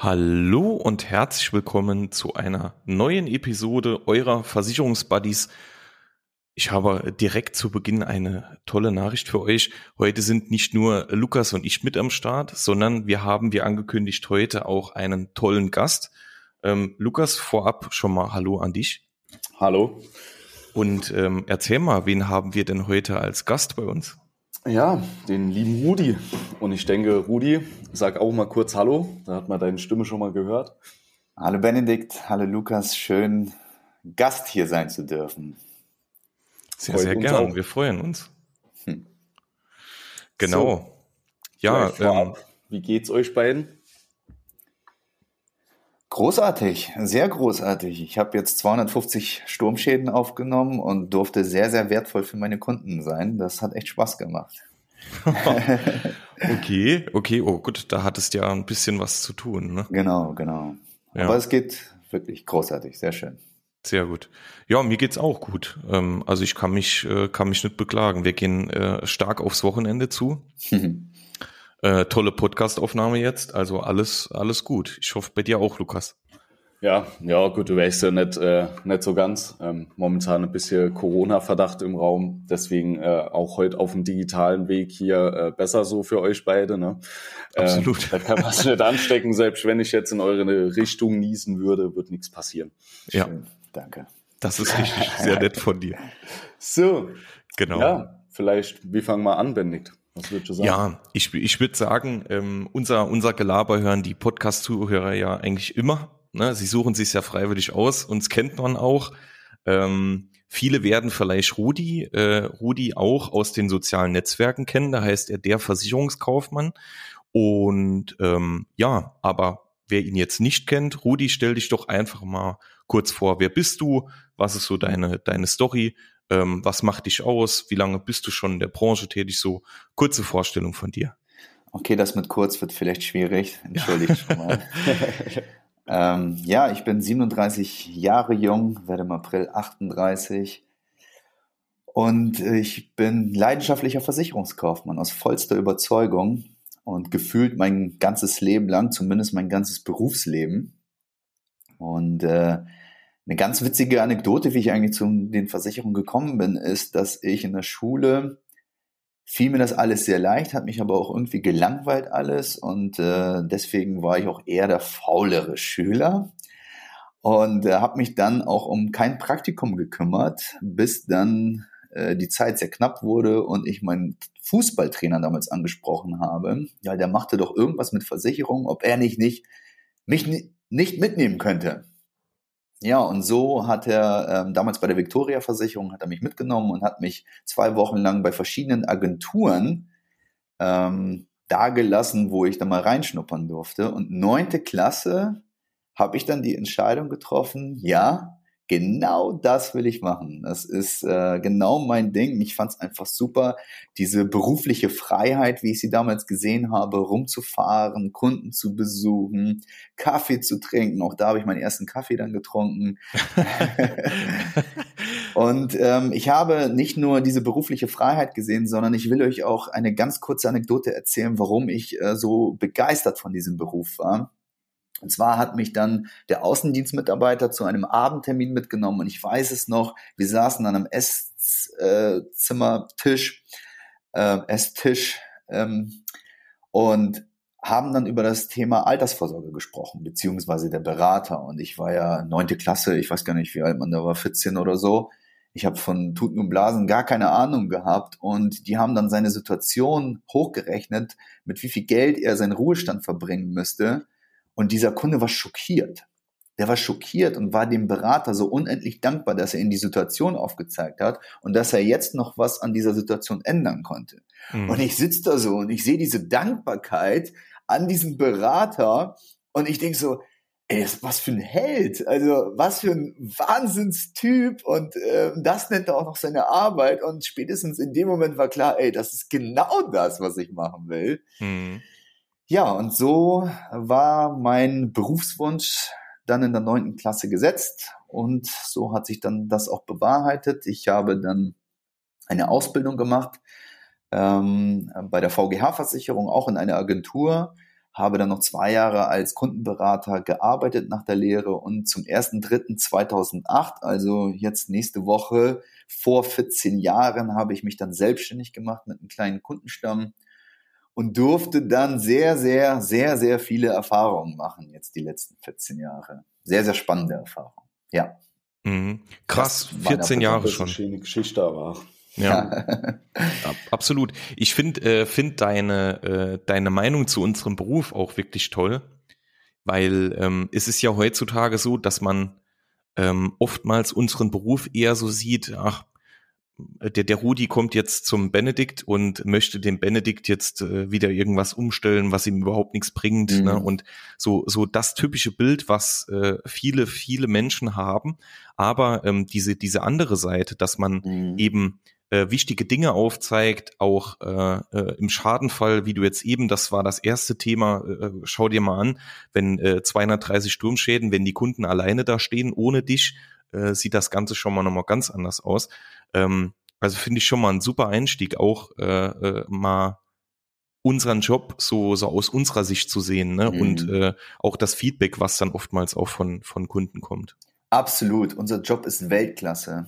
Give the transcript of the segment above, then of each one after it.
Hallo und herzlich willkommen zu einer neuen Episode eurer Versicherungsbuddies. Ich habe direkt zu Beginn eine tolle Nachricht für euch. Heute sind nicht nur Lukas und ich mit am Start, sondern wir haben, wie angekündigt, heute auch einen tollen Gast. Ähm, Lukas, vorab schon mal Hallo an dich. Hallo. Und ähm, erzähl mal, wen haben wir denn heute als Gast bei uns? Ja, den lieben Rudi. Und ich denke, Rudi, sag auch mal kurz Hallo. Da hat man deine Stimme schon mal gehört. Hallo Benedikt, hallo Lukas, schön Gast hier sein zu dürfen. Sehr, Freut sehr gern. Auch. Wir freuen uns. Hm. Genau. So, ja. Ähm, wie geht's euch beiden? Großartig, sehr großartig. Ich habe jetzt 250 Sturmschäden aufgenommen und durfte sehr, sehr wertvoll für meine Kunden sein. Das hat echt Spaß gemacht. okay, okay, oh gut, da hattest ja ein bisschen was zu tun. Ne? Genau, genau. Ja. Aber es geht wirklich großartig, sehr schön. Sehr gut. Ja, mir geht's auch gut. Ähm, also ich kann mich, äh, kann mich nicht beklagen. Wir gehen äh, stark aufs Wochenende zu. Äh, tolle Podcastaufnahme jetzt, also alles, alles gut. Ich hoffe bei dir auch, Lukas. Ja, ja, gut, du weißt ja nicht, äh, nicht so ganz. Ähm, momentan ein bisschen Corona-Verdacht im Raum, deswegen äh, auch heute auf dem digitalen Weg hier äh, besser so für euch beide. Ne? Äh, Absolut. Äh, da kann man sich nicht anstecken, selbst wenn ich jetzt in eure Richtung niesen würde, wird nichts passieren. Ja, Schön. danke. Das ist richtig, sehr nett von dir. So, genau. Ja, vielleicht, wie fangen wir an, Benedikt? Was würdest du sagen? Ja, ich, ich würde sagen, ähm, unser, unser Gelaber hören die Podcast-Zuhörer ja eigentlich immer. Ne? Sie suchen sich ja freiwillig aus, uns kennt man auch. Ähm, viele werden vielleicht Rudi, äh, Rudi auch aus den sozialen Netzwerken kennen, da heißt er der Versicherungskaufmann. Und ähm, ja, aber wer ihn jetzt nicht kennt, Rudi, stell dich doch einfach mal kurz vor. Wer bist du? Was ist so deine, deine Story? Ähm, was macht dich aus? Wie lange bist du schon in der Branche tätig? So kurze Vorstellung von dir. Okay, das mit kurz wird vielleicht schwierig. Entschuldigt schon mal. ähm, ja, ich bin 37 Jahre jung, werde im April 38. Und ich bin leidenschaftlicher Versicherungskaufmann aus vollster Überzeugung und gefühlt mein ganzes Leben lang, zumindest mein ganzes Berufsleben. Und äh, eine ganz witzige Anekdote, wie ich eigentlich zu den Versicherungen gekommen bin, ist, dass ich in der Schule fiel mir das alles sehr leicht, hat mich aber auch irgendwie gelangweilt alles und äh, deswegen war ich auch eher der faulere Schüler und äh, habe mich dann auch um kein Praktikum gekümmert, bis dann äh, die Zeit sehr knapp wurde und ich meinen Fußballtrainer damals angesprochen habe. Ja, der machte doch irgendwas mit Versicherungen, ob er nicht, nicht mich nicht mitnehmen könnte. Ja, und so hat er ähm, damals bei der Victoria Versicherung hat er mich mitgenommen und hat mich zwei Wochen lang bei verschiedenen Agenturen ähm, dagelassen, wo ich da mal reinschnuppern durfte. Und neunte Klasse habe ich dann die Entscheidung getroffen, ja, genau das will ich machen. Das ist äh, genau mein Ding. Ich fand es einfach super, diese berufliche Freiheit, wie ich sie damals gesehen habe, rumzufahren, Kunden zu besuchen, Kaffee zu trinken. Auch da habe ich meinen ersten Kaffee dann getrunken. Und ähm, ich habe nicht nur diese berufliche Freiheit gesehen, sondern ich will euch auch eine ganz kurze Anekdote erzählen, warum ich äh, so begeistert von diesem Beruf war. Und zwar hat mich dann der Außendienstmitarbeiter zu einem Abendtermin mitgenommen und ich weiß es noch, wir saßen dann am Esszimmertisch, äh, Esstisch ähm, und haben dann über das Thema Altersvorsorge gesprochen, beziehungsweise der Berater. Und ich war ja neunte Klasse, ich weiß gar nicht, wie alt man da war, 14 oder so. Ich habe von Tuten und Blasen gar keine Ahnung gehabt. Und die haben dann seine Situation hochgerechnet, mit wie viel Geld er seinen Ruhestand verbringen müsste und dieser Kunde war schockiert. Der war schockiert und war dem Berater so unendlich dankbar, dass er ihm die Situation aufgezeigt hat und dass er jetzt noch was an dieser Situation ändern konnte. Mhm. Und ich sitze da so und ich sehe diese Dankbarkeit an diesem Berater und ich denke so, ey, was für ein Held, also was für ein Wahnsinnstyp und äh, das nennt er auch noch seine Arbeit und spätestens in dem Moment war klar, ey, das ist genau das, was ich machen will. Mhm. Ja, und so war mein Berufswunsch dann in der neunten Klasse gesetzt und so hat sich dann das auch bewahrheitet. Ich habe dann eine Ausbildung gemacht ähm, bei der VGH-Versicherung, auch in einer Agentur, habe dann noch zwei Jahre als Kundenberater gearbeitet nach der Lehre und zum 1.3.2008, also jetzt nächste Woche, vor 14 Jahren, habe ich mich dann selbstständig gemacht mit einem kleinen Kundenstamm und durfte dann sehr, sehr, sehr, sehr viele Erfahrungen machen, jetzt die letzten 14 Jahre. Sehr, sehr spannende Erfahrungen. Ja. Mhm. Krass, 14 Jahre schon. Schöne Geschichte aber. Ja, absolut. Ich finde äh, find deine, äh, deine Meinung zu unserem Beruf auch wirklich toll, weil ähm, es ist ja heutzutage so, dass man ähm, oftmals unseren Beruf eher so sieht, ach, der, der Rudi kommt jetzt zum Benedikt und möchte dem Benedikt jetzt äh, wieder irgendwas umstellen, was ihm überhaupt nichts bringt. Ne? Mhm. Ne? Und so, so das typische Bild, was äh, viele, viele Menschen haben. Aber ähm, diese, diese andere Seite, dass man mhm. eben äh, wichtige Dinge aufzeigt, auch äh, äh, im Schadenfall, wie du jetzt eben, das war das erste Thema, äh, äh schau dir mal an, wenn äh, 230 Sturmschäden, wenn die Kunden alleine da stehen, ohne dich, äh, sieht das Ganze schon mal nochmal ganz anders aus. Ähm, also finde ich schon mal ein super Einstieg, auch äh, äh, mal unseren Job so, so aus unserer Sicht zu sehen ne? Mhm. und äh, auch das Feedback, was dann oftmals auch von, von Kunden kommt. Absolut, unser Job ist Weltklasse.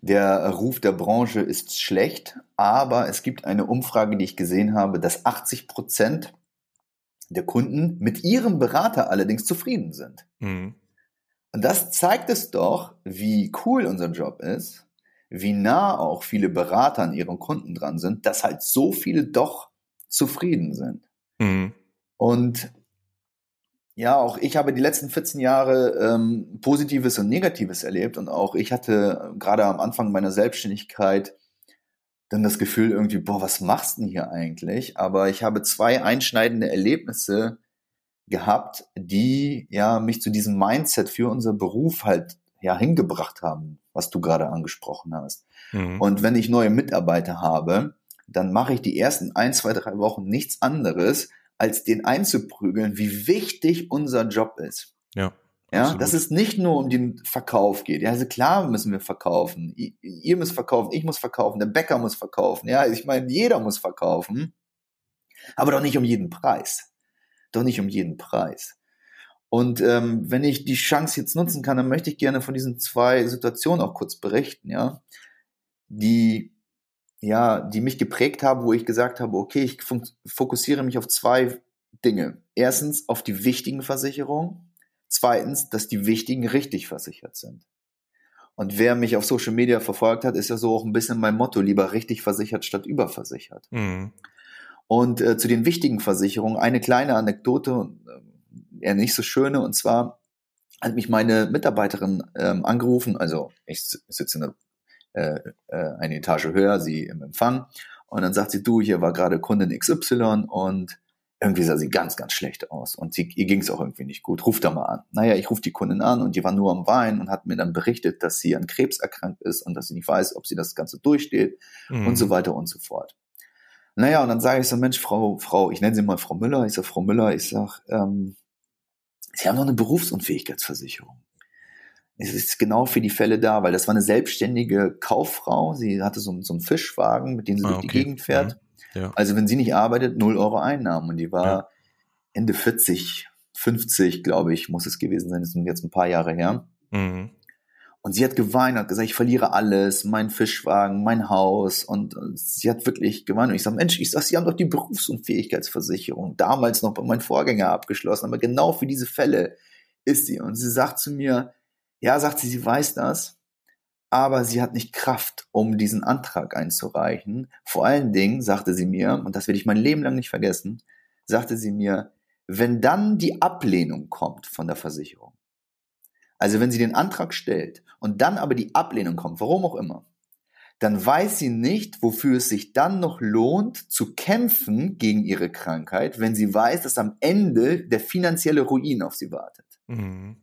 Der Ruf der Branche ist schlecht, aber es gibt eine Umfrage, die ich gesehen habe, dass 80 Prozent der Kunden mit ihrem Berater allerdings zufrieden sind. Mhm. Und das zeigt es doch, wie cool unser Job ist, wie nah auch viele Berater an ihren Kunden dran sind, dass halt so viele doch zufrieden sind. Mhm. Und ja, auch ich habe die letzten 14 Jahre ähm, Positives und Negatives erlebt und auch ich hatte gerade am Anfang meiner Selbstständigkeit dann das Gefühl irgendwie, boah, was machst du denn hier eigentlich? Aber ich habe zwei einschneidende Erlebnisse gehabt, die ja mich zu diesem Mindset für unser Beruf halt ja hingebracht haben, was du gerade angesprochen hast. Mhm. Und wenn ich neue Mitarbeiter habe, dann mache ich die ersten ein, zwei, drei Wochen nichts anderes, als den einzuprügeln, wie wichtig unser Job ist. Ja. Ja, absolut. dass es nicht nur um den Verkauf geht. Ja, also klar müssen wir verkaufen. Ihr müsst verkaufen, ich muss verkaufen, der Bäcker muss verkaufen. Ja, ich meine, jeder muss verkaufen. Aber doch nicht um jeden Preis. Doch nicht um jeden Preis. Und ähm, wenn ich die Chance jetzt nutzen kann, dann möchte ich gerne von diesen zwei Situationen auch kurz berichten, ja, die ja, die mich geprägt haben, wo ich gesagt habe, okay, ich fokussiere mich auf zwei Dinge. Erstens auf die wichtigen Versicherungen. Zweitens, dass die wichtigen richtig versichert sind. Und wer mich auf Social Media verfolgt hat, ist ja so auch ein bisschen mein Motto, lieber richtig versichert statt überversichert. Mhm. Und äh, zu den wichtigen Versicherungen eine kleine Anekdote, äh, eher nicht so schöne, und zwar hat mich meine Mitarbeiterin ähm, angerufen, also ich sitze in der äh, äh, eine Etage höher, sie im Empfang. Und dann sagt sie, du, hier war gerade Kundin XY und irgendwie sah sie ganz, ganz schlecht aus. Und sie, ihr ging es auch irgendwie nicht gut. Ruf da mal an. Naja, ich rufe die Kundin an und die war nur am Wein und hat mir dann berichtet, dass sie an Krebs erkrankt ist und dass sie nicht weiß, ob sie das Ganze durchsteht mhm. und so weiter und so fort. Naja, und dann sage ich so, Mensch, Frau, Frau, ich nenne sie mal Frau Müller. Ich sage, Frau Müller, ich sage, ähm, Sie haben noch eine Berufsunfähigkeitsversicherung es ist genau für die Fälle da, weil das war eine selbstständige Kauffrau. Sie hatte so, so einen Fischwagen, mit dem sie ah, durch okay. die Gegend fährt. Mhm. Ja. Also wenn sie nicht arbeitet, null Euro Einnahmen. Und die war ja. Ende 40, 50, glaube ich, muss es gewesen sein. Das sind jetzt ein paar Jahre her. Mhm. Und sie hat geweint, hat gesagt, ich verliere alles, mein Fischwagen, mein Haus. Und sie hat wirklich geweint. Und ich sage, Mensch, ich sag, Sie haben doch die Berufsunfähigkeitsversicherung damals noch bei meinem Vorgänger abgeschlossen. Aber genau für diese Fälle ist sie. Und sie sagt zu mir, ja, sagt sie, sie weiß das, aber sie hat nicht Kraft, um diesen Antrag einzureichen. Vor allen Dingen sagte sie mir, und das werde ich mein Leben lang nicht vergessen, sagte sie mir, wenn dann die Ablehnung kommt von der Versicherung, also wenn sie den Antrag stellt und dann aber die Ablehnung kommt, warum auch immer, dann weiß sie nicht, wofür es sich dann noch lohnt, zu kämpfen gegen ihre Krankheit, wenn sie weiß, dass am Ende der finanzielle Ruin auf sie wartet. Mhm.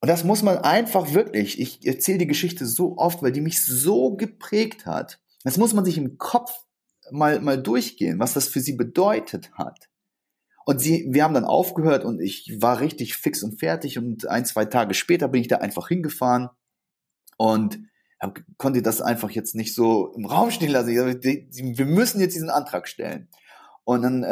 Und das muss man einfach wirklich, ich erzähle die Geschichte so oft, weil die mich so geprägt hat. Das muss man sich im Kopf mal, mal durchgehen, was das für sie bedeutet hat. Und sie, wir haben dann aufgehört und ich war richtig fix und fertig und ein, zwei Tage später bin ich da einfach hingefahren und hab, konnte das einfach jetzt nicht so im Raum stehen lassen. Wir müssen jetzt diesen Antrag stellen. Und dann äh,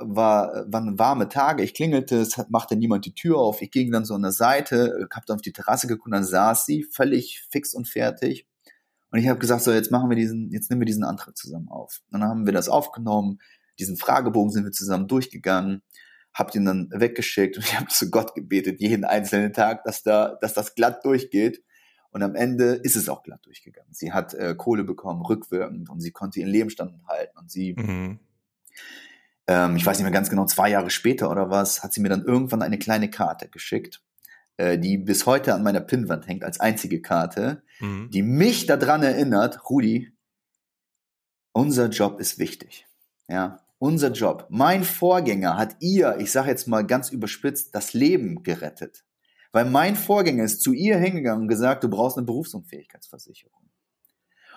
war, waren warme Tage, ich klingelte, es hat, machte niemand die Tür auf. Ich ging dann so an der Seite, hab dann auf die Terrasse geguckt, dann saß sie völlig fix und fertig. Und ich habe gesagt, so jetzt machen wir diesen, jetzt nehmen wir diesen Antrag zusammen auf. Dann haben wir das aufgenommen, diesen Fragebogen sind wir zusammen durchgegangen, hab den dann weggeschickt und ich habe zu Gott gebetet, jeden einzelnen Tag, dass da, dass das glatt durchgeht. Und am Ende ist es auch glatt durchgegangen. Sie hat äh, Kohle bekommen, rückwirkend, und sie konnte ihren Lebensstand halten. Und sie mhm ähm, ich weiß nicht mehr ganz genau, zwei Jahre später oder was, hat sie mir dann irgendwann eine kleine Karte geschickt, äh, die bis heute an meiner Pinnwand hängt als einzige Karte, mhm. die mich daran erinnert, Rudi, unser Job ist wichtig. Ja, unser Job. Mein Vorgänger hat ihr, ich sage jetzt mal ganz überspitzt, das Leben gerettet. Weil mein Vorgänger ist zu ihr hingegangen und gesagt, du brauchst eine Berufsunfähigkeitsversicherung.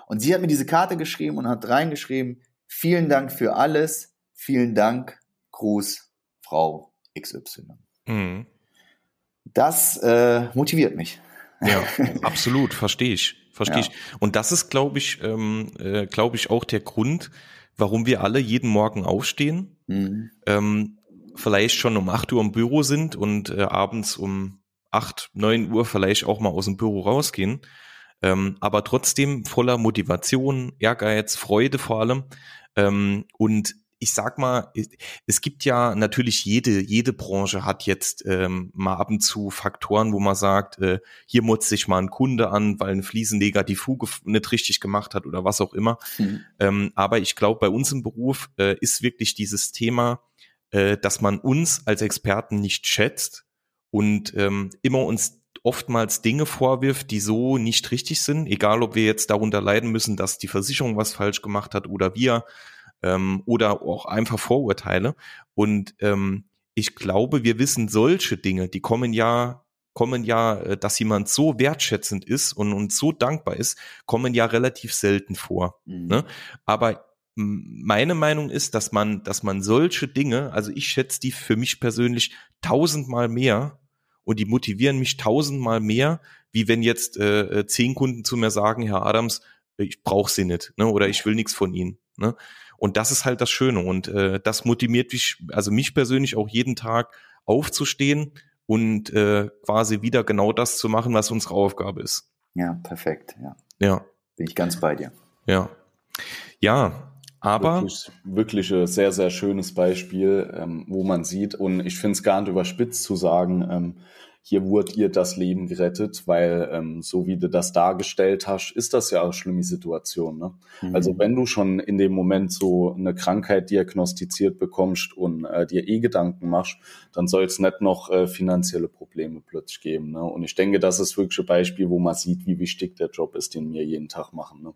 Und sie hat mir diese Karte geschrieben und hat reingeschrieben, vielen Dank für alles, vielen Dank, Gruß, Frau XY. Mhm. Das äh, motiviert mich. Ja, absolut, verstehe ich, verstehe ja. ich. Und das ist, glaube ich, ähm, äh, glaube ich, auch der Grund, warum wir alle jeden Morgen aufstehen, mhm. ähm, vielleicht schon um 8 Uhr im Büro sind und äh, abends um 8, 9 Uhr vielleicht auch mal aus dem Büro rausgehen, ähm, aber trotzdem voller Motivation, Ehrgeiz, Freude vor allem. Ähm, und ich sag mal, es gibt ja natürlich jede, jede Branche hat jetzt ähm, mal ab und zu Faktoren, wo man sagt, äh, hier mutzt sich mal ein Kunde an, weil ein Fliesenleger die Fuge nicht richtig gemacht hat oder was auch immer. Mhm. Ähm, aber ich glaube, bei uns im Beruf äh, ist wirklich dieses Thema, äh, dass man uns als Experten nicht schätzt und ähm, immer uns oftmals Dinge vorwirft, die so nicht richtig sind, egal ob wir jetzt darunter leiden müssen, dass die Versicherung was falsch gemacht hat oder wir ähm, oder auch einfach Vorurteile. Und ähm, ich glaube, wir wissen solche Dinge, die kommen ja kommen ja, äh, dass jemand so wertschätzend ist und uns so dankbar ist, kommen ja relativ selten vor. Mhm. Ne? Aber meine Meinung ist, dass man, dass man solche Dinge, also ich schätze die für mich persönlich tausendmal mehr und die motivieren mich tausendmal mehr, wie wenn jetzt äh, äh zehn Kunden zu mir sagen, Herr Adams, ich brauche sie nicht, ne? oder ich will nichts von ihnen. Ne? Und das ist halt das Schöne. Und äh, das motiviert mich, also mich persönlich auch jeden Tag aufzustehen und äh, quasi wieder genau das zu machen, was unsere Aufgabe ist. Ja, perfekt. Ja. Ja. Bin ich ganz bei dir. Ja. Ja, aber wirklich, wirklich ein sehr, sehr schönes Beispiel, ähm, wo man sieht, und ich finde es gar nicht überspitzt zu sagen, ähm, hier wurde ihr das Leben gerettet, weil ähm, so wie du das dargestellt hast, ist das ja eine schlimme Situation. Ne? Mhm. Also wenn du schon in dem Moment so eine Krankheit diagnostiziert bekommst und äh, dir eh Gedanken machst, dann soll es nicht noch äh, finanzielle Probleme plötzlich geben. Ne? Und ich denke, das ist wirklich ein Beispiel, wo man sieht, wie wichtig der Job ist, den wir jeden Tag machen. Ne?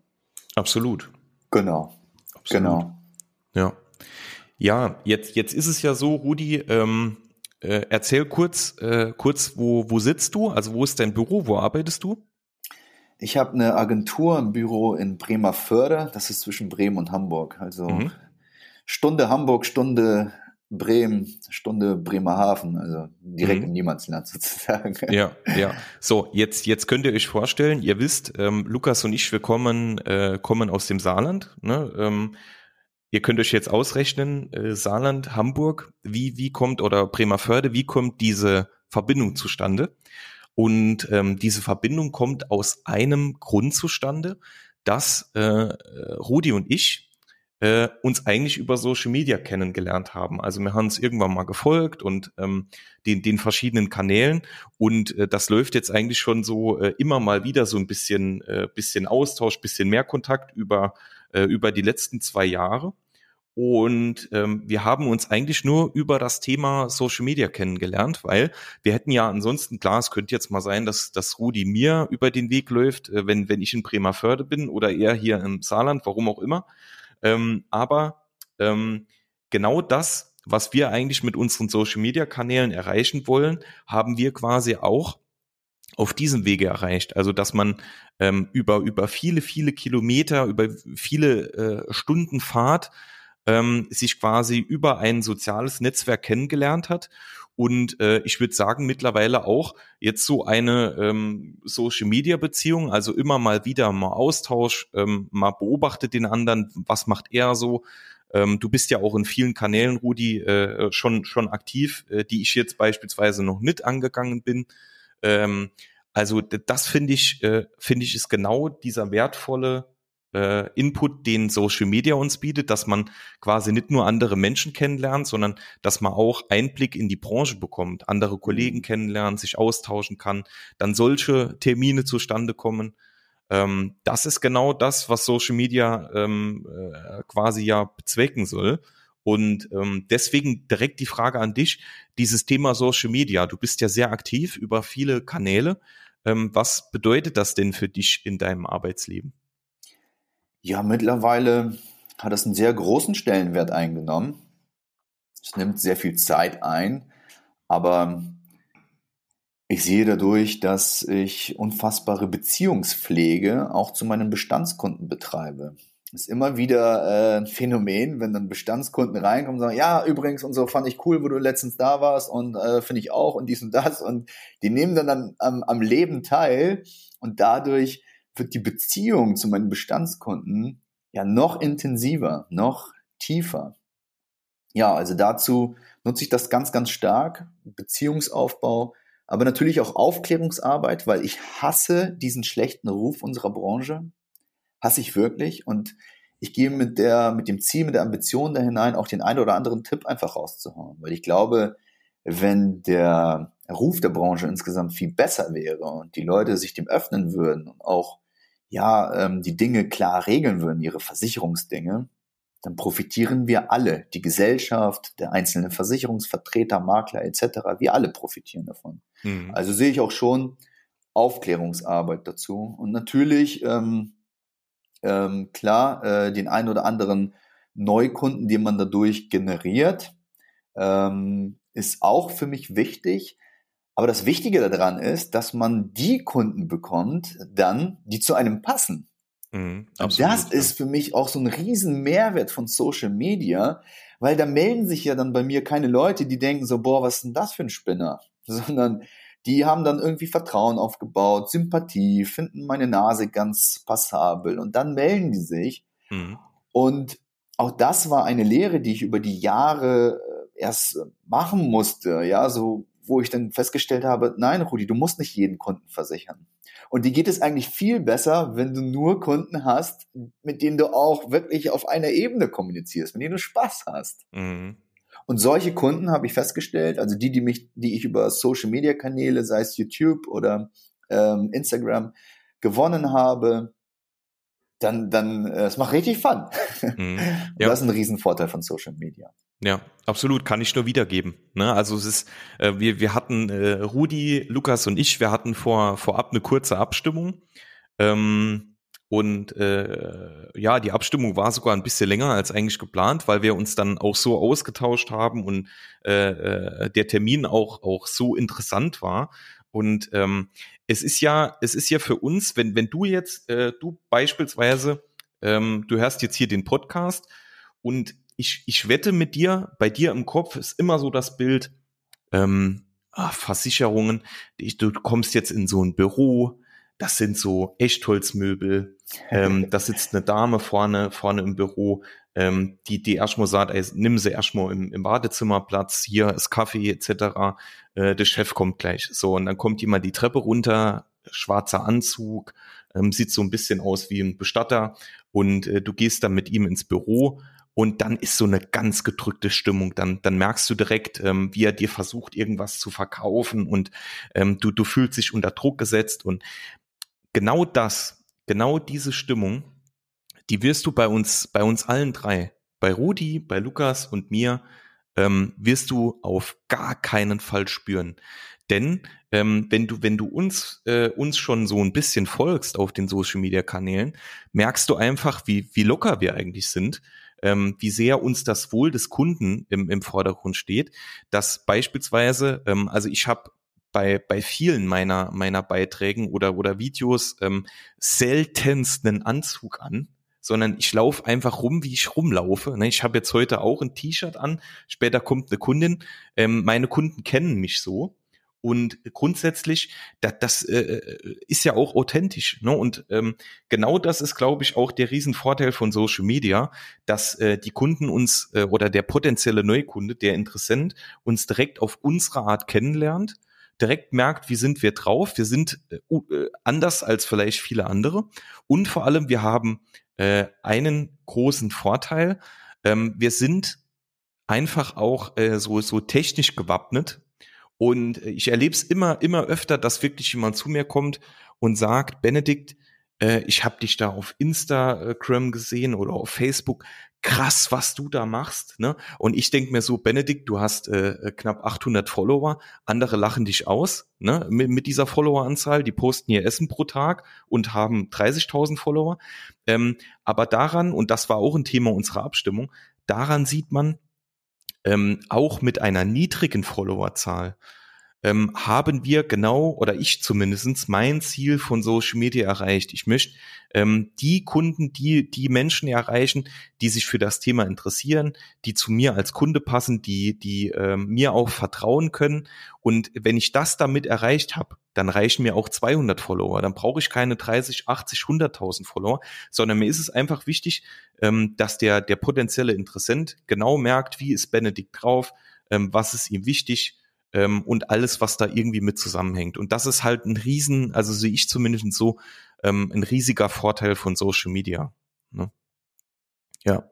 Absolut. Genau. Absolut. Genau. Ja. Ja, jetzt, jetzt ist es ja so, Rudi, ähm, äh, erzähl kurz, äh, kurz, wo, wo sitzt du? Also wo ist dein Büro? Wo arbeitest du? Ich habe eine Agentur, ein Büro in Bremerförde. Das ist zwischen Bremen und Hamburg. Also mhm. Stunde Hamburg, Stunde Bremen, Stunde Bremerhaven, also direkt mhm. im Niemandsland sozusagen. Ja, ja. So, jetzt, jetzt könnt ihr euch vorstellen, ihr wisst, ähm, Lukas und ich, wir kommen, äh, kommen aus dem Saarland. Ne? Ähm, Ihr könnt euch jetzt ausrechnen, äh, Saarland, Hamburg, wie, wie kommt, oder Bremerförde, wie kommt diese Verbindung zustande? Und ähm, diese Verbindung kommt aus einem Grund zustande, dass äh, Rudi und ich äh, uns eigentlich über Social Media kennengelernt haben. Also wir haben es irgendwann mal gefolgt und ähm, den, den verschiedenen Kanälen und äh, das läuft jetzt eigentlich schon so äh, immer mal wieder so ein bisschen, äh, bisschen Austausch, bisschen mehr Kontakt über äh, über die letzten zwei Jahre. Und ähm, wir haben uns eigentlich nur über das Thema Social Media kennengelernt, weil wir hätten ja ansonsten, klar, es könnte jetzt mal sein, dass, dass Rudi mir über den Weg läuft, äh, wenn, wenn ich in Bremerförde bin oder er hier im Saarland, warum auch immer. Ähm, aber ähm, genau das, was wir eigentlich mit unseren Social Media Kanälen erreichen wollen, haben wir quasi auch auf diesem Wege erreicht. Also dass man ähm, über, über viele, viele Kilometer, über viele äh, Stunden Fahrt ähm, sich quasi über ein soziales Netzwerk kennengelernt hat und äh, ich würde sagen mittlerweile auch jetzt so eine ähm, Social-Media-Beziehung, also immer mal wieder mal Austausch, ähm, mal beobachtet den anderen, was macht er so. Ähm, du bist ja auch in vielen Kanälen, Rudi, äh, schon schon aktiv, äh, die ich jetzt beispielsweise noch nicht angegangen bin. Ähm, also das finde ich, äh, finde ich ist genau dieser wertvolle äh, Input, den Social Media uns bietet, dass man quasi nicht nur andere Menschen kennenlernt, sondern dass man auch Einblick in die Branche bekommt, andere Kollegen mhm. kennenlernt, sich austauschen kann, dann solche Termine zustande kommen. Ähm, das ist genau das, was Social Media ähm, äh, quasi ja bezwecken soll. Und ähm, deswegen direkt die Frage an dich, dieses Thema Social Media. Du bist ja sehr aktiv über viele Kanäle. Ähm, was bedeutet das denn für dich in deinem Arbeitsleben? Ja, mittlerweile hat es einen sehr großen Stellenwert eingenommen. Es nimmt sehr viel Zeit ein, aber ich sehe dadurch, dass ich unfassbare Beziehungspflege auch zu meinen Bestandskunden betreibe. Das ist immer wieder äh, ein Phänomen, wenn dann Bestandskunden reinkommen und sagen, ja, übrigens und so fand ich cool, wo du letztens da warst und äh, finde ich auch und dies und das und die nehmen dann, dann am, am Leben teil und dadurch wird die Beziehung zu meinen Bestandskunden ja noch intensiver, noch tiefer. Ja, also dazu nutze ich das ganz, ganz stark. Beziehungsaufbau, aber natürlich auch Aufklärungsarbeit, weil ich hasse diesen schlechten Ruf unserer Branche. Hasse ich wirklich. Und ich gehe mit der, mit dem Ziel, mit der Ambition da hinein, auch den einen oder anderen Tipp einfach rauszuhauen. Weil ich glaube, wenn der Ruf der Branche insgesamt viel besser wäre und die Leute sich dem öffnen würden und auch ja, ähm, die Dinge klar regeln würden, ihre Versicherungsdinge, dann profitieren wir alle, die Gesellschaft, der einzelne Versicherungsvertreter, Makler etc., wir alle profitieren davon. Mhm. Also sehe ich auch schon Aufklärungsarbeit dazu. Und natürlich, ähm, ähm, klar, äh, den ein oder anderen Neukunden, den man dadurch generiert, ähm, ist auch für mich wichtig. Aber das Wichtige daran ist, dass man die Kunden bekommt, dann, die zu einem passen. Mhm, absolut, das ja. ist für mich auch so ein riesen Mehrwert von Social Media, weil da melden sich ja dann bei mir keine Leute, die denken so, boah, was ist denn das für ein Spinner? Sondern die haben dann irgendwie Vertrauen aufgebaut, Sympathie, finden meine Nase ganz passabel und dann melden die sich. Mhm. Und auch das war eine Lehre, die ich über die Jahre äh, erst machen musste, ja, so wo ich dann festgestellt habe, nein, Rudi, du musst nicht jeden Kunden versichern. Und die geht es eigentlich viel besser, wenn du nur Kunden hast, mit denen du auch wirklich auf einer Ebene kommunizierst, mit denen du Spaß hast. Mhm. Und solche Kunden habe ich festgestellt, also die, die mich, die ich über Social Media Kanäle, sei es YouTube oder ähm, Instagram, gewonnen habe, dann, dann, äh, es macht richtig Fun. Mhm. Ja. Das ist ein Riesenvorteil von Social Media. Ja, absolut, kann ich nur wiedergeben. Ne? Also es ist, äh, wir, wir hatten äh, Rudi, Lukas und ich, wir hatten vor vorab eine kurze Abstimmung. Ähm, und äh, ja, die Abstimmung war sogar ein bisschen länger als eigentlich geplant, weil wir uns dann auch so ausgetauscht haben und äh, äh, der Termin auch auch so interessant war. Und ähm, es ist ja, es ist ja für uns, wenn wenn du jetzt, äh, du beispielsweise, ähm, du hörst jetzt hier den Podcast und ich, ich wette mit dir, bei dir im Kopf ist immer so das Bild, ähm, ach, Versicherungen, ich, du kommst jetzt in so ein Büro, das sind so Echtholzmöbel, ähm, da sitzt eine Dame vorne, vorne im Büro, ähm, die, die erstmal sagt, ey, nimm sie erstmal im, im Badezimmer Platz, hier ist Kaffee etc., äh, der Chef kommt gleich. So, und dann kommt jemand die Treppe runter, schwarzer Anzug, ähm, sieht so ein bisschen aus wie ein Bestatter und äh, du gehst dann mit ihm ins Büro und dann ist so eine ganz gedrückte Stimmung. Dann, dann merkst du direkt, ähm, wie er dir versucht, irgendwas zu verkaufen und ähm, du, du fühlst dich unter Druck gesetzt. Und genau das, genau diese Stimmung, die wirst du bei uns, bei uns allen drei, bei Rudi, bei Lukas und mir, ähm, wirst du auf gar keinen Fall spüren. Denn ähm, wenn du, wenn du uns, äh, uns schon so ein bisschen folgst auf den Social Media Kanälen, merkst du einfach, wie, wie locker wir eigentlich sind ähm, wie sehr uns das Wohl des Kunden im, im Vordergrund steht, dass beispielsweise, ähm, also ich habe bei, bei vielen meiner, meiner Beiträgen oder, oder Videos ähm, seltenst einen Anzug an, sondern ich laufe einfach rum, wie ich rumlaufe. Ne? Ich habe jetzt heute auch ein T-Shirt an, später kommt eine Kundin. Ähm, meine Kunden kennen mich so. Und grundsätzlich, das, das äh, ist ja auch authentisch. Ne? Und ähm, genau das ist, glaube ich, auch der Riesenvorteil von Social Media, dass äh, die Kunden uns äh, oder der potenzielle Neukunde, der Interessent, uns direkt auf unsere Art kennenlernt, direkt merkt, wie sind wir drauf. Wir sind äh, äh, anders als vielleicht viele andere. Und vor allem, wir haben äh, einen großen Vorteil. Ähm, wir sind einfach auch äh, so, so technisch gewappnet, und äh, ich erlebe es immer, immer öfter, dass wirklich jemand zu mir kommt und sagt, Benedikt, äh, ich habe dich da auf Instagram gesehen oder auf Facebook. Krass, was du da machst. Ne? Und ich denke mir so, Benedikt, du hast äh, knapp 800 Follower, andere lachen dich aus ne? mit, mit dieser Followeranzahl. Die posten ihr Essen pro Tag und haben 30.000 Follower. Ähm, aber daran, und das war auch ein Thema unserer Abstimmung, daran sieht man, ähm, auch mit einer niedrigen Followerzahl ähm, haben wir genau oder ich zumindestens mein Ziel von Social Media erreicht. Ich möchte ähm, die Kunden, die die Menschen erreichen, die sich für das Thema interessieren, die zu mir als Kunde passen, die die ähm, mir auch vertrauen können. Und wenn ich das damit erreicht habe, dann reichen mir auch 200 Follower. Dann brauche ich keine 30, 80, 100.000 Follower, sondern mir ist es einfach wichtig, ähm, dass der der potenzielle Interessent genau merkt, wie ist Benedikt drauf, ähm, was ist ihm wichtig ähm, und alles, was da irgendwie mit zusammenhängt. Und das ist halt ein Riesen, also sehe ich zumindest so, ähm, ein riesiger Vorteil von Social Media. Ne? Ja.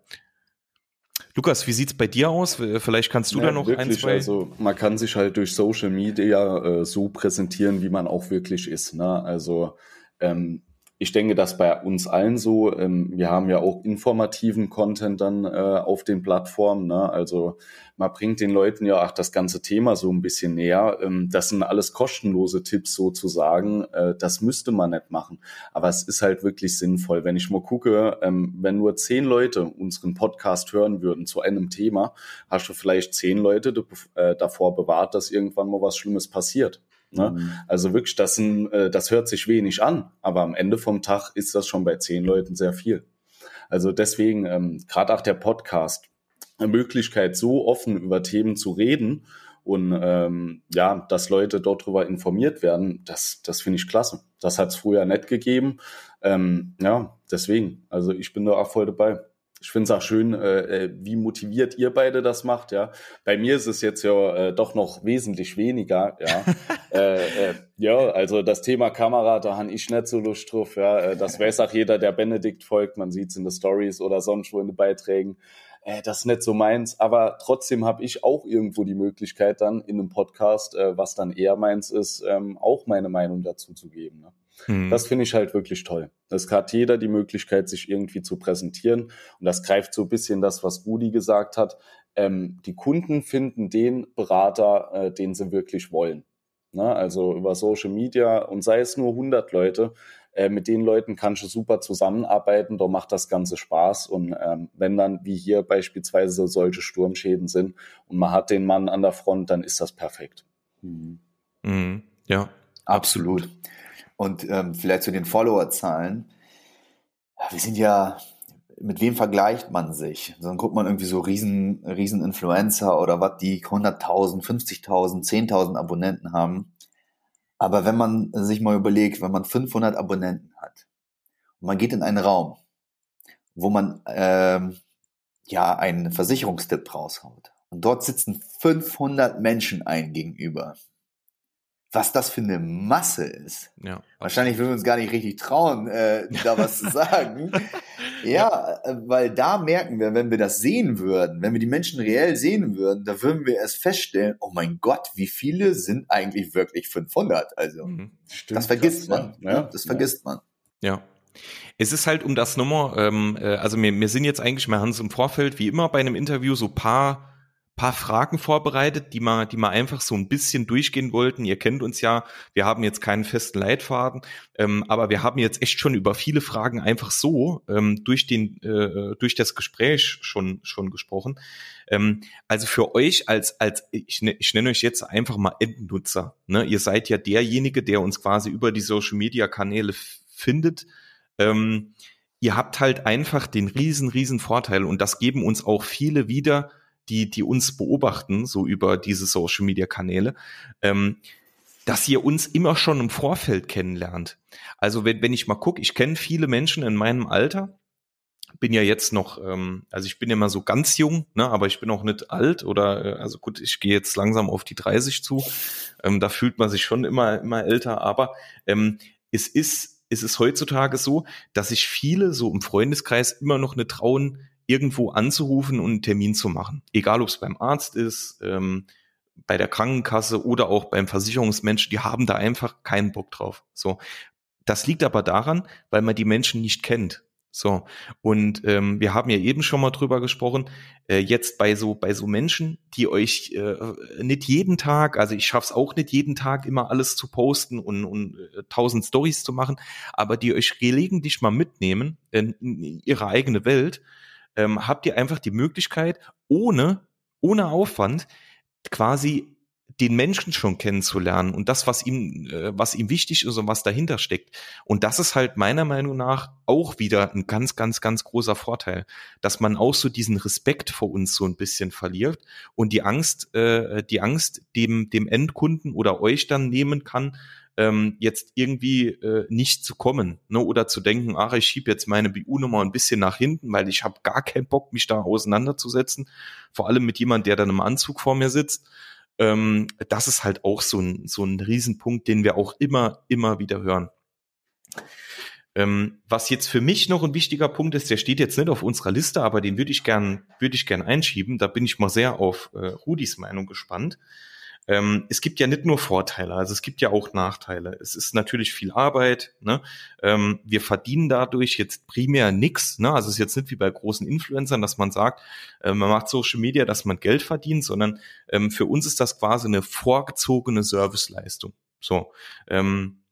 Lukas, wie sieht's bei dir aus? Vielleicht kannst du ja, da noch wirklich, ein, zwei. Also man kann sich halt durch Social Media äh, so präsentieren, wie man auch wirklich ist. Ne? Also ähm, ich denke, dass bei uns allen so, ähm, wir haben ja auch informativen Content dann äh, auf den Plattformen. Ne? Also man bringt den Leuten ja auch das ganze Thema so ein bisschen näher. Ähm, das sind alles kostenlose Tipps sozusagen. Äh, das müsste man nicht machen. Aber es ist halt wirklich sinnvoll. Wenn ich mal gucke, ähm, wenn nur zehn Leute unseren Podcast hören würden zu einem Thema, hast du vielleicht zehn Leute äh, davor bewahrt, dass irgendwann mal was Schlimmes passiert. Ne? Mhm. Also wirklich, das, sind, äh, das hört sich wenig an, aber am Ende vom Tag ist das schon bei zehn Leuten sehr viel. Also deswegen, ähm, gerade auch der Podcast, eine Möglichkeit, so offen über Themen zu reden und ähm, ja, dass Leute dort darüber informiert werden, das, das finde ich klasse. Das hat es früher nicht gegeben. Ähm, ja, deswegen, also ich bin da auch voll dabei ich finde es auch schön, äh, äh, wie motiviert ihr beide das macht. Ja, bei mir ist es jetzt ja äh, doch noch wesentlich weniger. Ja, äh, äh, ja, also das Thema Kamera, da habe ich nicht so Lust drauf. Ja, äh, das weiß auch jeder, der Benedikt folgt. Man sieht es in den Stories oder sonst wo in den Beiträgen. Äh, das ist nicht so meins, aber trotzdem habe ich auch irgendwo die Möglichkeit dann in einem Podcast, äh, was dann eher meins ist, ähm, auch meine Meinung dazu zu geben. Ne? Mhm. Das finde ich halt wirklich toll. Es hat jeder die Möglichkeit, sich irgendwie zu präsentieren. Und das greift so ein bisschen das, was Rudi gesagt hat. Ähm, die Kunden finden den Berater, äh, den sie wirklich wollen. Ne? Also über Social Media und sei es nur 100 Leute, äh, mit den Leuten kannst du super zusammenarbeiten, da macht das Ganze Spaß. Und ähm, wenn dann, wie hier beispielsweise, solche Sturmschäden sind und man hat den Mann an der Front, dann ist das perfekt. Mhm. Mhm. Ja, absolut. Und ähm, vielleicht zu den Followerzahlen. Wir sind ja, mit wem vergleicht man sich? Dann guckt man irgendwie so riesen, riesen Influencer oder was, die 100.000, 50.000, 10.000 Abonnenten haben. Aber wenn man sich mal überlegt, wenn man 500 Abonnenten hat und man geht in einen Raum, wo man ähm, ja einen Versicherungstipp raushaut und dort sitzen 500 Menschen ein gegenüber, was das für eine Masse ist. Ja. Wahrscheinlich würden wir uns gar nicht richtig trauen, äh, da was zu sagen. Ja, äh, weil da merken wir, wenn wir das sehen würden, wenn wir die Menschen reell sehen würden, da würden wir erst feststellen, oh mein Gott, wie viele sind eigentlich wirklich 500? Also, mhm. Stimmt, das vergisst krass, man. Ja. Ne? Das ja. vergisst man. Ja. Es ist halt um das Nummer, ähm, äh, also wir, wir sind jetzt eigentlich mal Hans im Vorfeld, wie immer bei einem Interview, so paar paar Fragen vorbereitet, die wir, die wir einfach so ein bisschen durchgehen wollten. Ihr kennt uns ja, wir haben jetzt keinen festen Leitfaden, ähm, aber wir haben jetzt echt schon über viele Fragen einfach so ähm, durch den äh, durch das Gespräch schon schon gesprochen. Ähm, also für euch als als ich, ne, ich nenne euch jetzt einfach mal Endnutzer. Ne? Ihr seid ja derjenige, der uns quasi über die Social Media Kanäle findet. Ähm, ihr habt halt einfach den riesen, riesen Vorteil und das geben uns auch viele wieder, die, die uns beobachten, so über diese Social Media Kanäle, ähm, dass ihr uns immer schon im Vorfeld kennenlernt. Also wenn, wenn ich mal gucke, ich kenne viele Menschen in meinem Alter, bin ja jetzt noch, ähm, also ich bin ja mal so ganz jung, ne, aber ich bin auch nicht alt oder, äh, also gut, ich gehe jetzt langsam auf die 30 zu. Ähm, da fühlt man sich schon immer, immer älter, aber ähm, es ist, es ist heutzutage so, dass sich viele so im Freundeskreis immer noch nicht trauen, irgendwo anzurufen und einen Termin zu machen. Egal, ob es beim Arzt ist, ähm, bei der Krankenkasse oder auch beim Versicherungsmensch, die haben da einfach keinen Bock drauf. So. Das liegt aber daran, weil man die Menschen nicht kennt. So, und ähm, wir haben ja eben schon mal drüber gesprochen, äh, jetzt bei so, bei so Menschen, die euch äh, nicht jeden Tag, also ich schaff's auch nicht jeden Tag immer alles zu posten und, und äh, tausend Stories zu machen, aber die euch gelegentlich mal mitnehmen in, in ihre eigene Welt, ähm, habt ihr einfach die Möglichkeit, ohne, ohne Aufwand quasi den Menschen schon kennenzulernen und das, was ihm, äh, was ihm wichtig ist und was dahinter steckt. Und das ist halt meiner Meinung nach auch wieder ein ganz, ganz, ganz großer Vorteil, dass man auch so diesen Respekt vor uns so ein bisschen verliert und die Angst, äh, die Angst dem, dem Endkunden oder euch dann nehmen kann, ähm, jetzt irgendwie äh, nicht zu kommen ne? oder zu denken, ach, ich schiebe jetzt meine BU-Nummer ein bisschen nach hinten, weil ich habe gar keinen Bock, mich da auseinanderzusetzen, vor allem mit jemand, der dann im Anzug vor mir sitzt ähm, das ist halt auch so ein, so ein Riesenpunkt, den wir auch immer, immer wieder hören. Ähm, was jetzt für mich noch ein wichtiger Punkt ist, der steht jetzt nicht auf unserer Liste, aber den würde ich gern, würde ich gern einschieben. Da bin ich mal sehr auf äh, Rudis Meinung gespannt ähm, es gibt ja nicht nur Vorteile, also es gibt ja auch Nachteile. Es ist natürlich viel Arbeit. Ne? Ähm, wir verdienen dadurch jetzt primär nichts. Ne? Also es ist jetzt nicht wie bei großen Influencern, dass man sagt, äh, man macht Social Media, dass man Geld verdient, sondern ähm, für uns ist das quasi eine vorgezogene Serviceleistung. So. Ähm,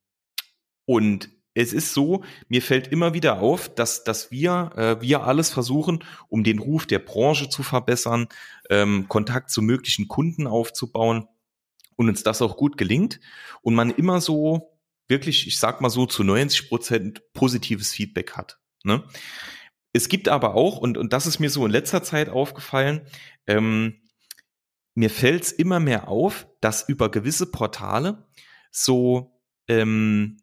und es ist so, mir fällt immer wieder auf, dass, dass wir, äh, wir alles versuchen, um den Ruf der Branche zu verbessern, ähm, Kontakt zu möglichen Kunden aufzubauen und uns das auch gut gelingt und man immer so wirklich, ich sag mal so, zu 90 Prozent positives Feedback hat. Ne? Es gibt aber auch, und, und das ist mir so in letzter Zeit aufgefallen, ähm, mir fällt es immer mehr auf, dass über gewisse Portale so ähm,